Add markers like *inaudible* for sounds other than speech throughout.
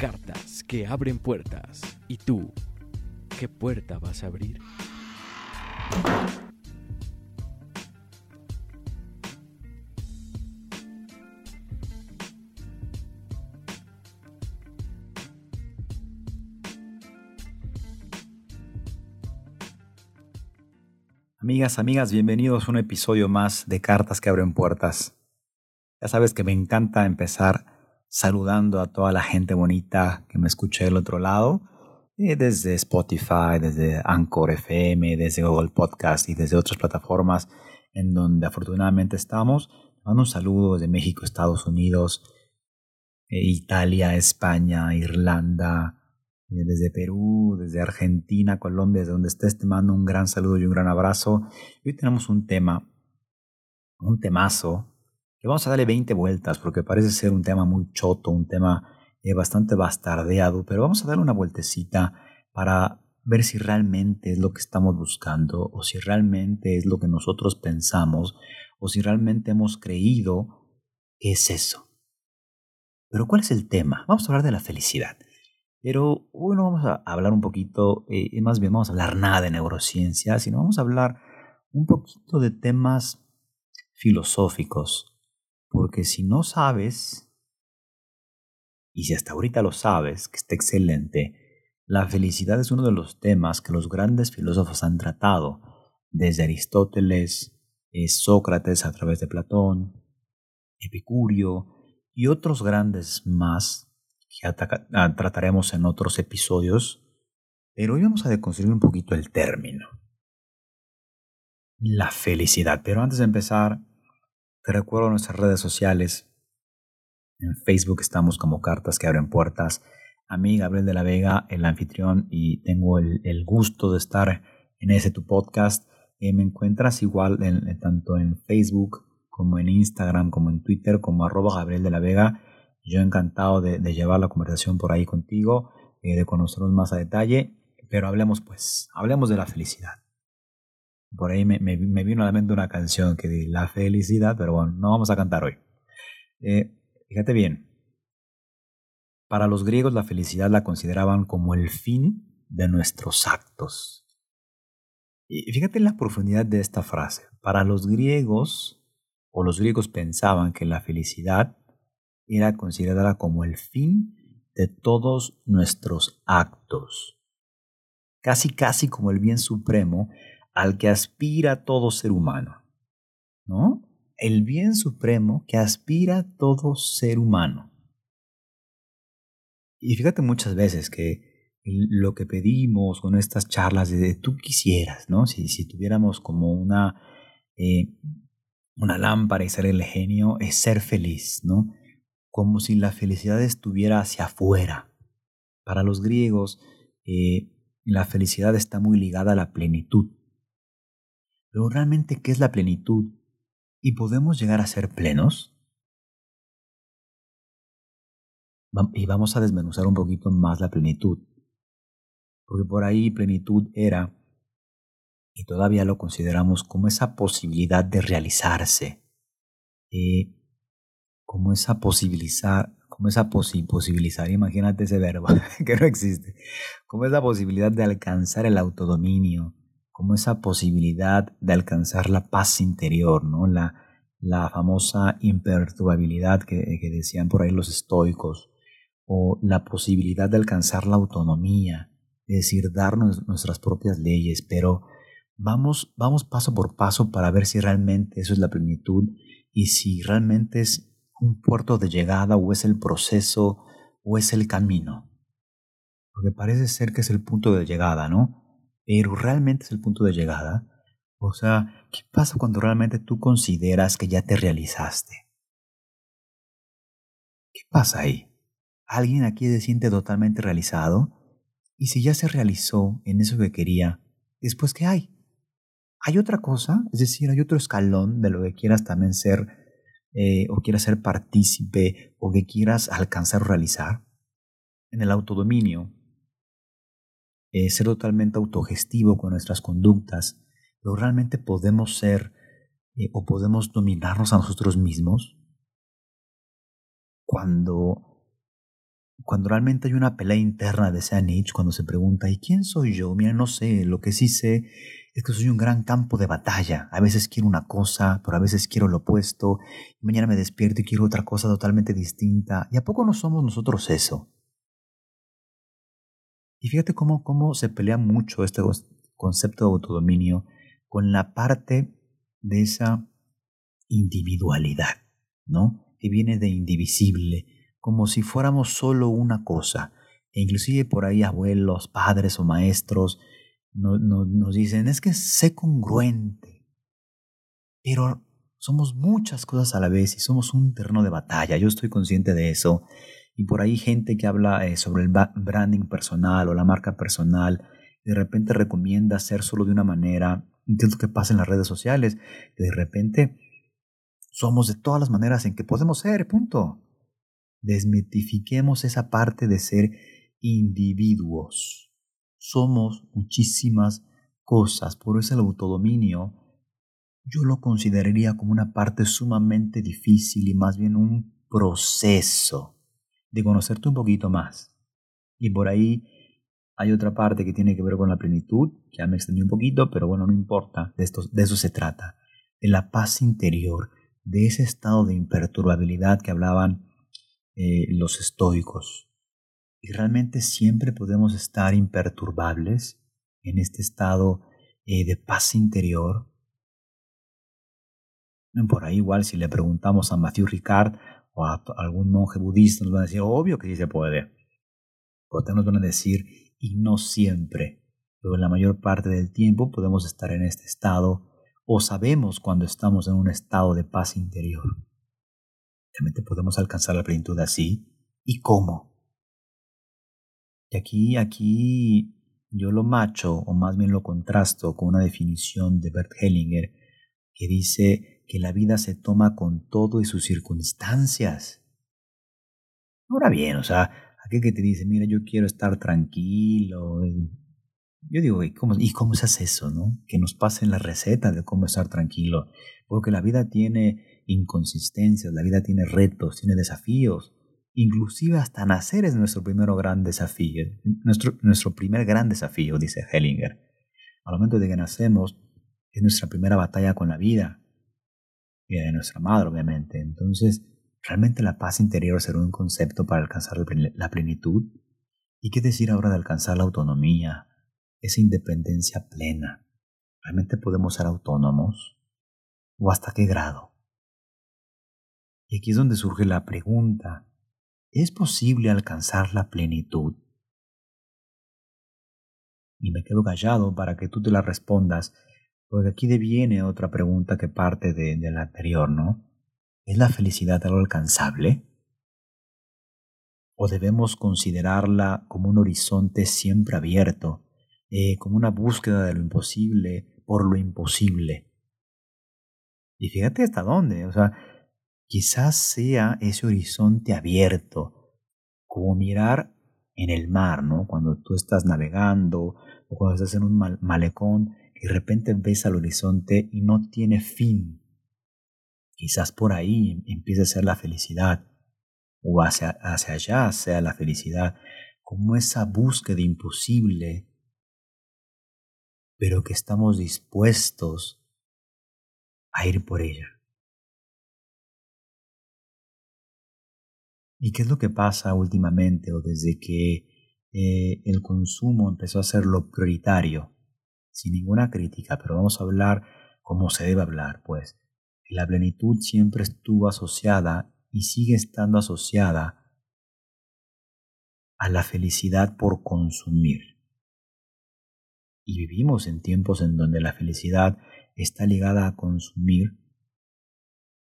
Cartas que abren puertas. ¿Y tú, qué puerta vas a abrir? Amigas, amigas, bienvenidos a un episodio más de Cartas que abren puertas. Ya sabes que me encanta empezar saludando a toda la gente bonita que me escucha del otro lado, eh, desde Spotify, desde Anchor FM, desde Google Podcast y desde otras plataformas en donde afortunadamente estamos. Mando un saludo desde México, Estados Unidos, eh, Italia, España, Irlanda, eh, desde Perú, desde Argentina, Colombia, desde donde estés, te mando un gran saludo y un gran abrazo. Hoy tenemos un tema, un temazo, que vamos a darle 20 vueltas porque parece ser un tema muy choto, un tema eh, bastante bastardeado, pero vamos a darle una vueltecita para ver si realmente es lo que estamos buscando o si realmente es lo que nosotros pensamos o si realmente hemos creído que es eso. Pero ¿cuál es el tema? Vamos a hablar de la felicidad. Pero hoy no vamos a hablar un poquito, eh, más bien vamos a hablar nada de neurociencia, sino vamos a hablar un poquito de temas filosóficos. Porque si no sabes, y si hasta ahorita lo sabes, que está excelente, la felicidad es uno de los temas que los grandes filósofos han tratado, desde Aristóteles, eh, Sócrates a través de Platón, Epicurio y otros grandes más que ah, trataremos en otros episodios, pero hoy vamos a deconstruir un poquito el término. La felicidad. Pero antes de empezar, te recuerdo nuestras redes sociales. En Facebook estamos como Cartas que abren puertas. A mí, Gabriel de la Vega, el anfitrión, y tengo el, gusto de estar en ese tu podcast. Eh, me encuentras igual tanto en Facebook como en Instagram, como en Twitter, como arroba Gabriel de la Vega. Yo encantado de, llevar la conversación por ahí contigo, eh, de conocernos más a detalle, pero hablemos pues, hablemos de la felicidad. Por ahí me, vino a la mente una canción que dice La felicidad, pero bueno, no vamos a cantar hoy. Eh, fíjate bien, para los griegos la felicidad la consideraban como el fin de nuestros actos. Y fíjate la profundidad de esta frase. Para los griegos, o los griegos pensaban que la felicidad era considerada como el fin de todos nuestros actos, casi casi como el bien supremo al que aspira todo ser humano, ¿no? El bien supremo que aspira todo ser humano. Y fíjate muchas veces que lo que pedimos con estas charlas de tú quisieras, ¿no? Si, si tuviéramos como una, eh, una lámpara y ser el genio, es ser feliz, ¿no? como si la felicidad estuviera hacia afuera. Para los griegos, eh, la felicidad está muy ligada a la plenitud. Pero realmente, ¿qué es la plenitud? ¿Y podemos llegar a ser plenos? Y vamos a desmenuzar un poquito más la plenitud. Porque por ahí plenitud era, y todavía lo consideramos como esa posibilidad de realizarse, eh, como esa posibilizar, como esa posibilizar, imagínate ese verbo *laughs* que no existe, como esa posibilidad de alcanzar el autodominio, como esa posibilidad de alcanzar la paz interior, ¿no? la, la famosa imperturbabilidad que, decían por ahí los estoicos, o la posibilidad de alcanzar la autonomía, es decir, darnos nuestras propias leyes, pero vamos, vamos paso por paso para ver si realmente eso es la plenitud y si realmente es un puerto de llegada o es el proceso o es el camino. Porque parece ser que es el punto de llegada, ¿no? Pero realmente es el punto de llegada. O sea, ¿qué pasa cuando realmente tú consideras que ya te realizaste? ¿Qué pasa ahí? ¿Alguien aquí se siente totalmente realizado? Y si ya se realizó en eso que quería, después qué hay? ¿Hay otra cosa? Es decir, ¿hay otro escalón de lo que quieras también ser eh, o quieras ser partícipe o que quieras alcanzar o realizar? En el autodominio, eh, ser totalmente autogestivo con nuestras conductas, pero realmente podemos ser eh, o podemos dominarnos a nosotros mismos cuando, cuando realmente hay una pelea interna de ese Nietzsche, cuando se pregunta, ¿y quién soy yo? Mira, no sé, lo que sí sé es que soy un gran campo de batalla. A veces quiero una cosa, pero a veces quiero lo opuesto. Mañana me despierto y quiero otra cosa totalmente distinta. ¿Y a poco no somos nosotros eso? Y fíjate cómo, cómo se pelea mucho este concepto de autodominio con la parte de esa individualidad, ¿no? Que viene de indivisible, como si fuéramos solo una cosa. E inclusive por ahí abuelos, padres o maestros nos dicen, es que sé congruente, pero somos muchas cosas a la vez y somos un terreno de batalla. Yo estoy consciente de eso. Y por ahí gente que habla eh, sobre el branding personal o la marca personal, de repente recomienda ser solo de una manera. ¿Qué es lo que pasa en las redes sociales? Que de repente somos de todas las maneras en que podemos ser, punto. Desmitifiquemos esa parte de ser individuos. Somos muchísimas cosas, por eso el autodominio yo lo consideraría como una parte sumamente difícil y más bien un proceso de conocerte un poquito más. Y por ahí hay otra parte que tiene que ver con la plenitud, que ya me extendí un poquito, pero bueno, no importa, de, esto, de eso se trata, de la paz interior, de ese estado de imperturbabilidad que hablaban eh, los estoicos. Y realmente siempre podemos estar imperturbables en este estado eh, de paz interior. Por ahí igual si le preguntamos a Matthew Ricard, algún monje budista nos van a decir, obvio que sí se puede. Pero nos van a decir, y no siempre, pero en la mayor parte del tiempo podemos estar en este estado o sabemos cuando estamos en un estado de paz interior. Realmente podemos alcanzar la plenitud así. ¿Y cómo? Y aquí, aquí yo lo macho, o más bien lo contrasto con una definición de Bert Hellinger, que dice que la vida se toma con todo y sus circunstancias. Ahora bien, o sea, aquel que te dice, mira, yo quiero estar tranquilo. Yo digo, ¿y cómo, ¿y cómo se hace eso, no? Que nos pasen la receta de cómo estar tranquilo. Porque la vida tiene inconsistencias, la vida tiene retos, tiene desafíos. Inclusive hasta nacer es nuestro primer gran desafío. Nuestro, nuestro primer gran desafío, dice Hellinger. Al momento de que nacemos, es nuestra primera batalla con la vida de nuestra madre, obviamente. Entonces, ¿realmente la paz interior será un concepto para alcanzar la plenitud? ¿Y qué decir ahora de alcanzar la autonomía, esa independencia plena? ¿Realmente podemos ser autónomos? ¿O hasta qué grado? Y aquí es donde surge la pregunta, ¿es posible alcanzar la plenitud? Y me quedo callado para que tú te la respondas porque aquí deviene otra pregunta que parte de, la anterior, ¿no? ¿Es la felicidad algo alcanzable? ¿O debemos considerarla como un horizonte siempre abierto, eh, como una búsqueda de lo imposible por lo imposible? Y fíjate hasta dónde, o sea, quizás sea ese horizonte abierto, como mirar en el mar, ¿no? Cuando tú estás navegando o cuando estás en un malecón y de repente ves al horizonte y no tiene fin. Quizás por ahí empiece a ser la felicidad, o hacia, hacia allá sea la felicidad, como esa búsqueda imposible, pero que estamos dispuestos a ir por ella. ¿Y qué es lo que pasa últimamente o desde que eh, el consumo empezó a ser lo prioritario? Sin ninguna crítica, pero vamos a hablar como se debe hablar, pues la plenitud siempre estuvo asociada y sigue estando asociada a la felicidad por consumir. Y vivimos en tiempos en donde la felicidad está ligada a consumir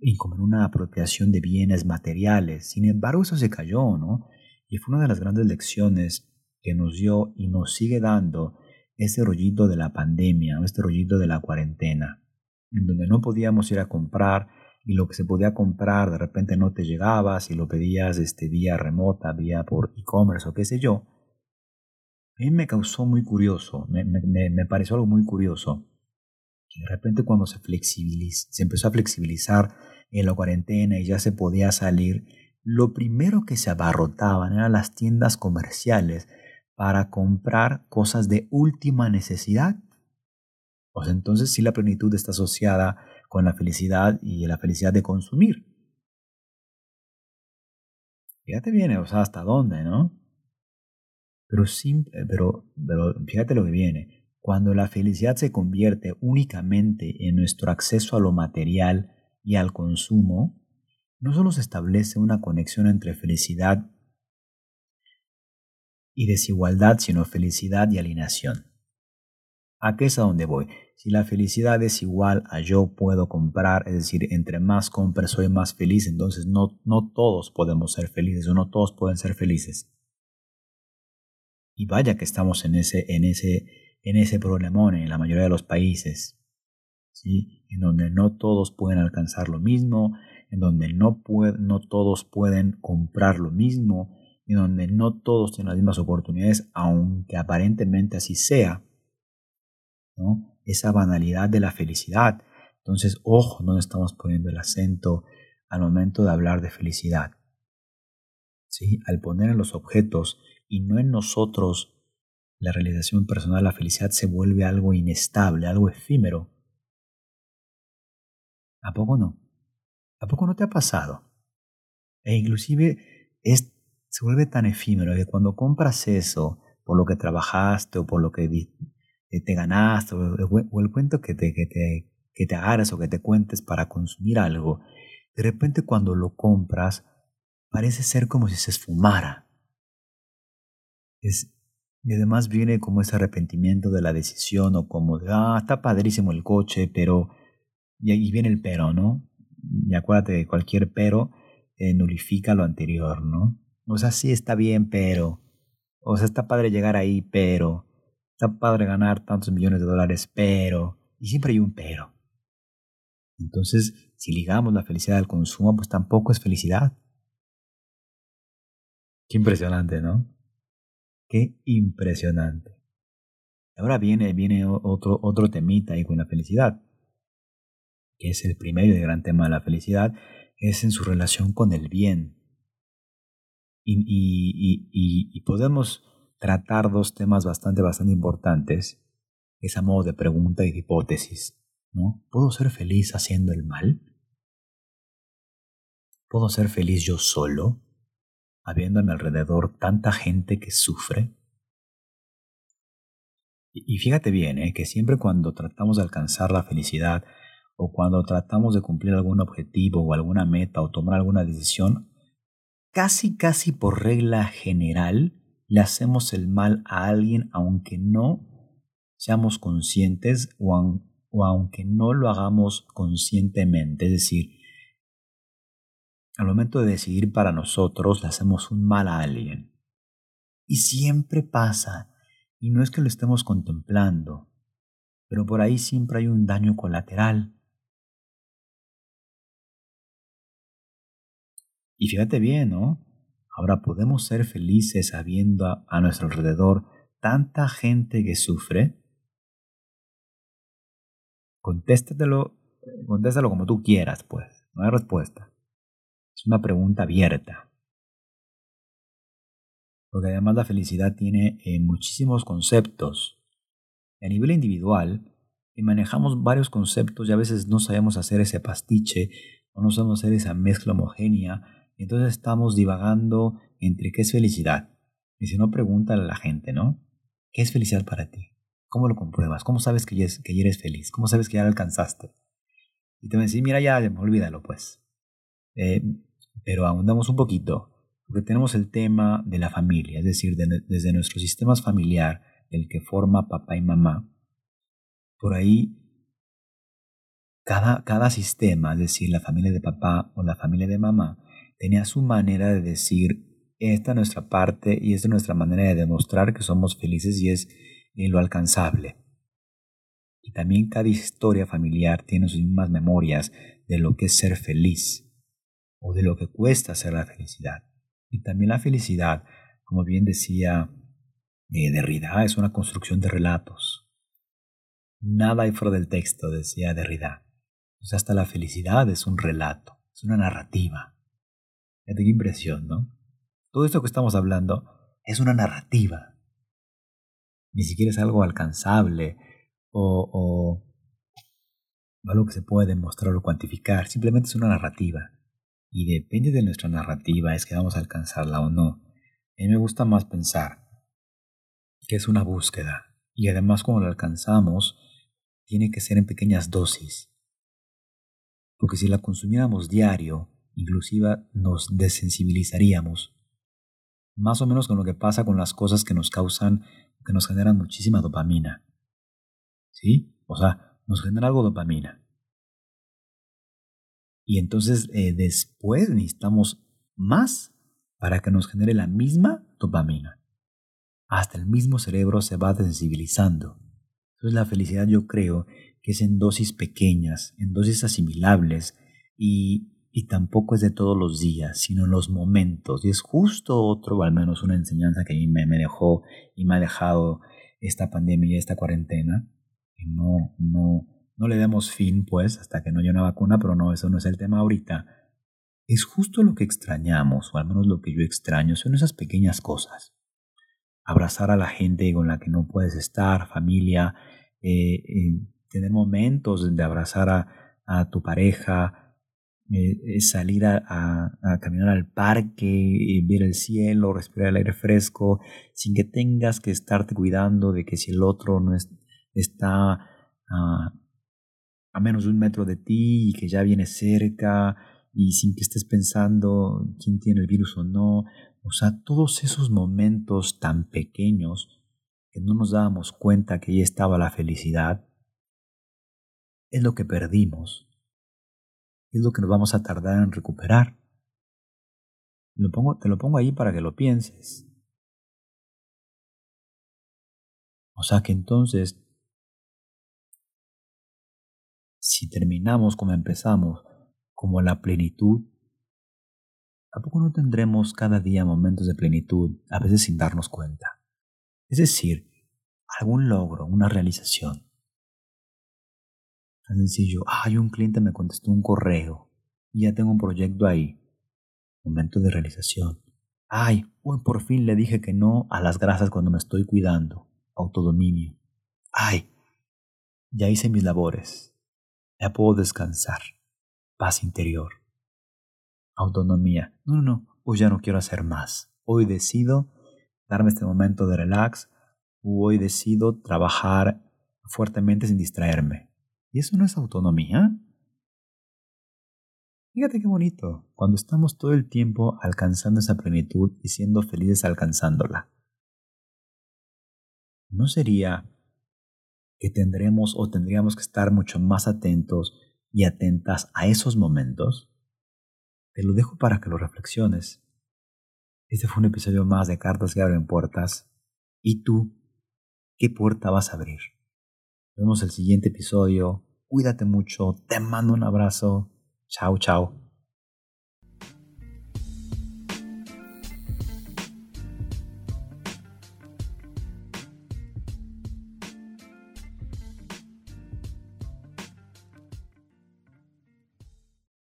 y como en una apropiación de bienes materiales. Sin embargo, eso se cayó, ¿no? Y fue una de las grandes lecciones que nos dio y nos sigue dando este rollito de la pandemia, este rollito de la cuarentena, en donde no podíamos ir a comprar y lo que se podía comprar de repente no te llegaba, si lo pedías este, vía remota, vía por e-commerce o qué sé yo. A mí me causó muy curioso, me, me, pareció algo muy curioso. Que de repente cuando se, se empezó a flexibilizar en la cuarentena y ya se podía salir, lo primero que se abarrotaban eran las tiendas comerciales para comprar cosas de última necesidad. Pues entonces sí la plenitud está asociada con la felicidad y la felicidad de consumir. Fíjate bien, o sea, hasta dónde, ¿no? Pero, pero, pero fíjate lo que viene. Cuando la felicidad se convierte únicamente en nuestro acceso a lo material y al consumo, no solo se establece una conexión entre felicidad y desigualdad, sino felicidad y alineación. ¿A qué es a donde voy? Si la felicidad es igual a yo puedo comprar, es decir, entre más compre soy más feliz, entonces no, no todos podemos ser felices o no todos pueden ser felices. Y vaya que estamos en ese, en ese, en ese problemón en la mayoría de los países, ¿sí? en donde no todos pueden alcanzar lo mismo, en donde no, no todos pueden comprar lo mismo, en donde no todos tienen las mismas oportunidades, aunque aparentemente así sea. Esa banalidad de la felicidad. Entonces, ojo, no estamos poniendo el acento al momento de hablar de felicidad. ¿Sí? Al poner en los objetos y no en nosotros la realización personal, la felicidad se vuelve algo inestable, algo efímero. ¿A poco no? ¿A poco no te ha pasado? E inclusive es se vuelve tan efímero que cuando compras eso por lo que trabajaste o por lo que eh, te ganaste o el cuento que te, que te, que te o que te cuentes para consumir algo, de repente cuando lo compras parece ser como si se esfumara. Es, y además viene como ese arrepentimiento de la decisión o como de, ah, está padrísimo el coche, pero... Y ahí viene el pero, ¿no? Y acuérdate que cualquier pero eh, nulifica lo anterior, ¿no? O sea, sí está bien, pero... O sea, está padre llegar ahí, pero... Está padre ganar tantos millones de dólares, pero... Y siempre hay un pero. Entonces, si ligamos la felicidad al consumo, pues tampoco es felicidad. Qué impresionante, ¿no? Qué impresionante. Ahora viene, viene otro, otro temita ahí con la felicidad, que es el primero y el gran tema de la felicidad, es en su relación con el bien y, podemos tratar dos temas bastante, bastante importantes. Es a modo de pregunta y de hipótesis. ¿no? ¿Puedo ser feliz haciendo el mal? ¿Puedo ser feliz yo solo, habiendo a mi alrededor tanta gente que sufre? Y, fíjate bien, ¿eh? que siempre cuando tratamos de alcanzar la felicidad o cuando tratamos de cumplir algún objetivo o alguna meta o tomar alguna decisión, casi casi por regla general le hacemos el mal a alguien aunque no seamos conscientes o, aunque no lo hagamos conscientemente. Es decir, al momento de decidir para nosotros le hacemos un mal a alguien. Y siempre pasa, y no es que lo estemos contemplando, pero por ahí siempre hay un daño colateral. Y fíjate bien, ¿no? Ahora podemos ser felices sabiendo a, nuestro alrededor tanta gente que sufre. Contéstatelo, contéstalo como tú quieras, pues. No hay respuesta. Es una pregunta abierta. Porque además la felicidad tiene eh, muchísimos conceptos. A nivel individual, eh, manejamos varios conceptos y a veces no sabemos hacer ese pastiche o no sabemos hacer esa mezcla homogénea entonces estamos divagando entre qué es felicidad. Y si no, pregúntale a la gente, ¿no? ¿Qué es felicidad para ti? ¿Cómo lo compruebas? ¿Cómo sabes que ya, eres feliz? ¿Cómo sabes que ya lo alcanzaste? Y te van a decir, mira, ya, olvídalo, pues. Eh, pero ahondamos un poquito, porque tenemos el tema de la familia, es decir, desde nuestro sistema familiar, el que forma papá y mamá. Por ahí, cada, cada sistema, es decir, la familia de papá o la familia de mamá, tenía su manera de decir esta es nuestra parte y esta es nuestra manera de demostrar que somos felices y es en lo alcanzable. Y también cada historia familiar tiene sus mismas memorias de lo que es ser feliz o de lo que cuesta ser la felicidad. Y también la felicidad, como bien decía eh, Derrida, es una construcción de relatos. Nada hay fuera del texto, decía Derrida. Pues hasta la felicidad es un relato, es una narrativa. Qué impresión, ¿no? Todo esto que estamos hablando es una narrativa. Ni siquiera es algo alcanzable o, o algo que se puede demostrar o cuantificar. Simplemente es una narrativa. Y depende de nuestra narrativa es que vamos a alcanzarla o no. A mí me gusta más pensar que es una búsqueda. Y además cuando la alcanzamos, tiene que ser en pequeñas dosis. Porque si la consumiéramos diario, inclusive nos desensibilizaríamos más o menos con lo que pasa con las cosas que nos causan, que nos generan muchísima dopamina. ¿Sí? O sea, nos genera algo dopamina. Y entonces eh, después necesitamos más para que nos genere la misma dopamina. Hasta el mismo cerebro se va desensibilizando. Entonces la felicidad yo creo que es en dosis pequeñas, en dosis asimilables y y tampoco es de todos los días, sino en los momentos. Y es justo otro, al menos una enseñanza que a mí me, dejó y me ha dejado esta pandemia y esta cuarentena. No, no, no le demos fin, pues, hasta que no haya una vacuna, pero no, eso no es el tema ahorita. Es justo lo que extrañamos, o al menos lo que yo extraño, son esas pequeñas cosas. Abrazar a la gente con la que no puedes estar, familia, eh, eh, tener momentos de abrazar a tu pareja, eh, salir a, caminar al parque, ver el cielo, respirar el aire fresco, sin que tengas que estarte cuidando de que si el otro no está a menos de un metro de ti y que ya viene cerca y sin que estés pensando quién tiene el virus o no. O sea, todos esos momentos tan pequeños que no nos dábamos cuenta que ahí estaba la felicidad, es lo que perdimos es lo que nos vamos a tardar en recuperar. Lo pongo, te lo pongo ahí para que lo pienses. O sea que entonces, si terminamos como empezamos, como la plenitud, ¿a poco no tendremos cada día momentos de plenitud, a veces sin darnos cuenta? Es decir, algún logro, una realización sencillo. Ay, un cliente me contestó un correo y ya tengo un proyecto ahí. Momento de realización. Ay, hoy por fin le dije que no a las grasas cuando me estoy cuidando. Autodominio. Ay, ya hice mis labores. Ya puedo descansar. Paz interior. Autonomía. No, no, no. Hoy ya no quiero hacer más. Hoy decido darme este momento de relax. Hoy decido trabajar fuertemente sin distraerme. ¿Y eso no es autonomía? Fíjate qué bonito, cuando estamos todo el tiempo alcanzando esa plenitud y siendo felices alcanzándola. ¿No sería que tendremos o tendríamos que estar mucho más atentos y atentas a esos momentos? Te lo dejo para que lo reflexiones. Este fue un episodio más de Cartas que abren puertas. ¿Y tú? ¿Qué puerta vas a abrir? Vemos el siguiente episodio. Cuídate mucho. Te mando un abrazo. Chao, chao.